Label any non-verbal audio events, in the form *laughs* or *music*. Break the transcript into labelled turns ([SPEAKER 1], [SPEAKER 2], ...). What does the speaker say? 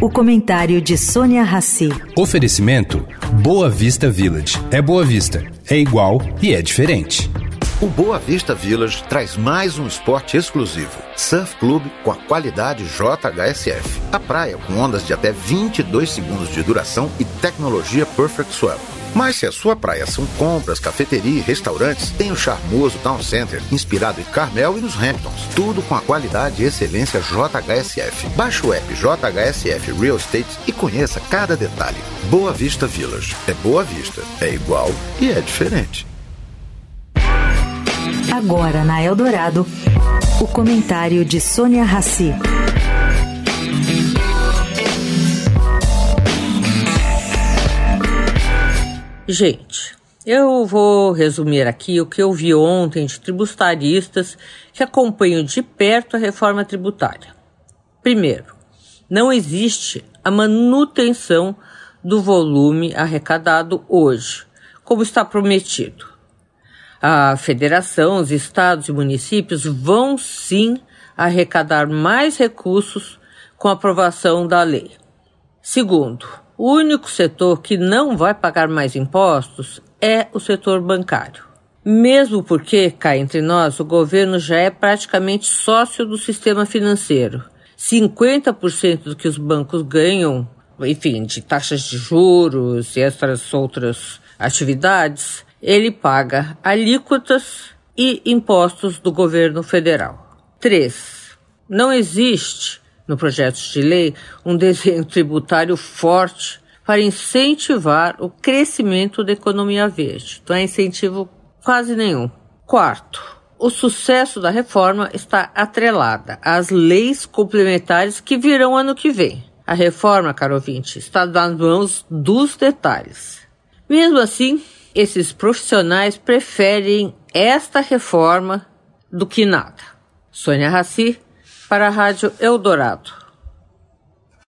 [SPEAKER 1] O comentário de Sônia Rassi.
[SPEAKER 2] Oferecimento Boa Vista Village. É Boa Vista, é igual e é diferente.
[SPEAKER 3] O Boa Vista Village traz mais um esporte exclusivo. Surf Club com a qualidade JHSF. A praia com ondas de até 22 segundos de duração e tecnologia Perfect Swell. Mas se a sua praia são compras, cafeteria e restaurantes, tem o charmoso Town Center, inspirado em Carmel e nos Hamptons. Tudo com a qualidade e excelência JHSF. Baixe o app JHSF Real Estate e conheça cada detalhe. Boa Vista Village. É Boa Vista. É igual e é diferente.
[SPEAKER 1] Agora na Eldorado, o comentário de Sônia Rassi.
[SPEAKER 4] Gente, eu vou resumir aqui o que eu vi ontem de tributaristas que acompanham de perto a reforma tributária. Primeiro, não existe a manutenção do volume arrecadado hoje, como está prometido. A federação, os estados e municípios vão sim arrecadar mais recursos com a aprovação da lei. Segundo, o único setor que não vai pagar mais impostos é o setor bancário. Mesmo porque, cá entre nós, o governo já é praticamente sócio do sistema financeiro. 50% do que os bancos ganham, enfim, de taxas de juros e essas outras atividades, ele paga alíquotas e impostos do governo federal. 3. Não existe no projeto de lei um *laughs* desenho tributário forte para incentivar o crescimento da economia verde. Não é incentivo quase nenhum. Quarto, o sucesso da reforma está atrelada às leis complementares que virão ano que vem. A reforma, caro ouvinte, está nas mãos dos detalhes. Mesmo assim, esses profissionais preferem esta reforma do que nada. Sônia Raci, para a Rádio Eldorado.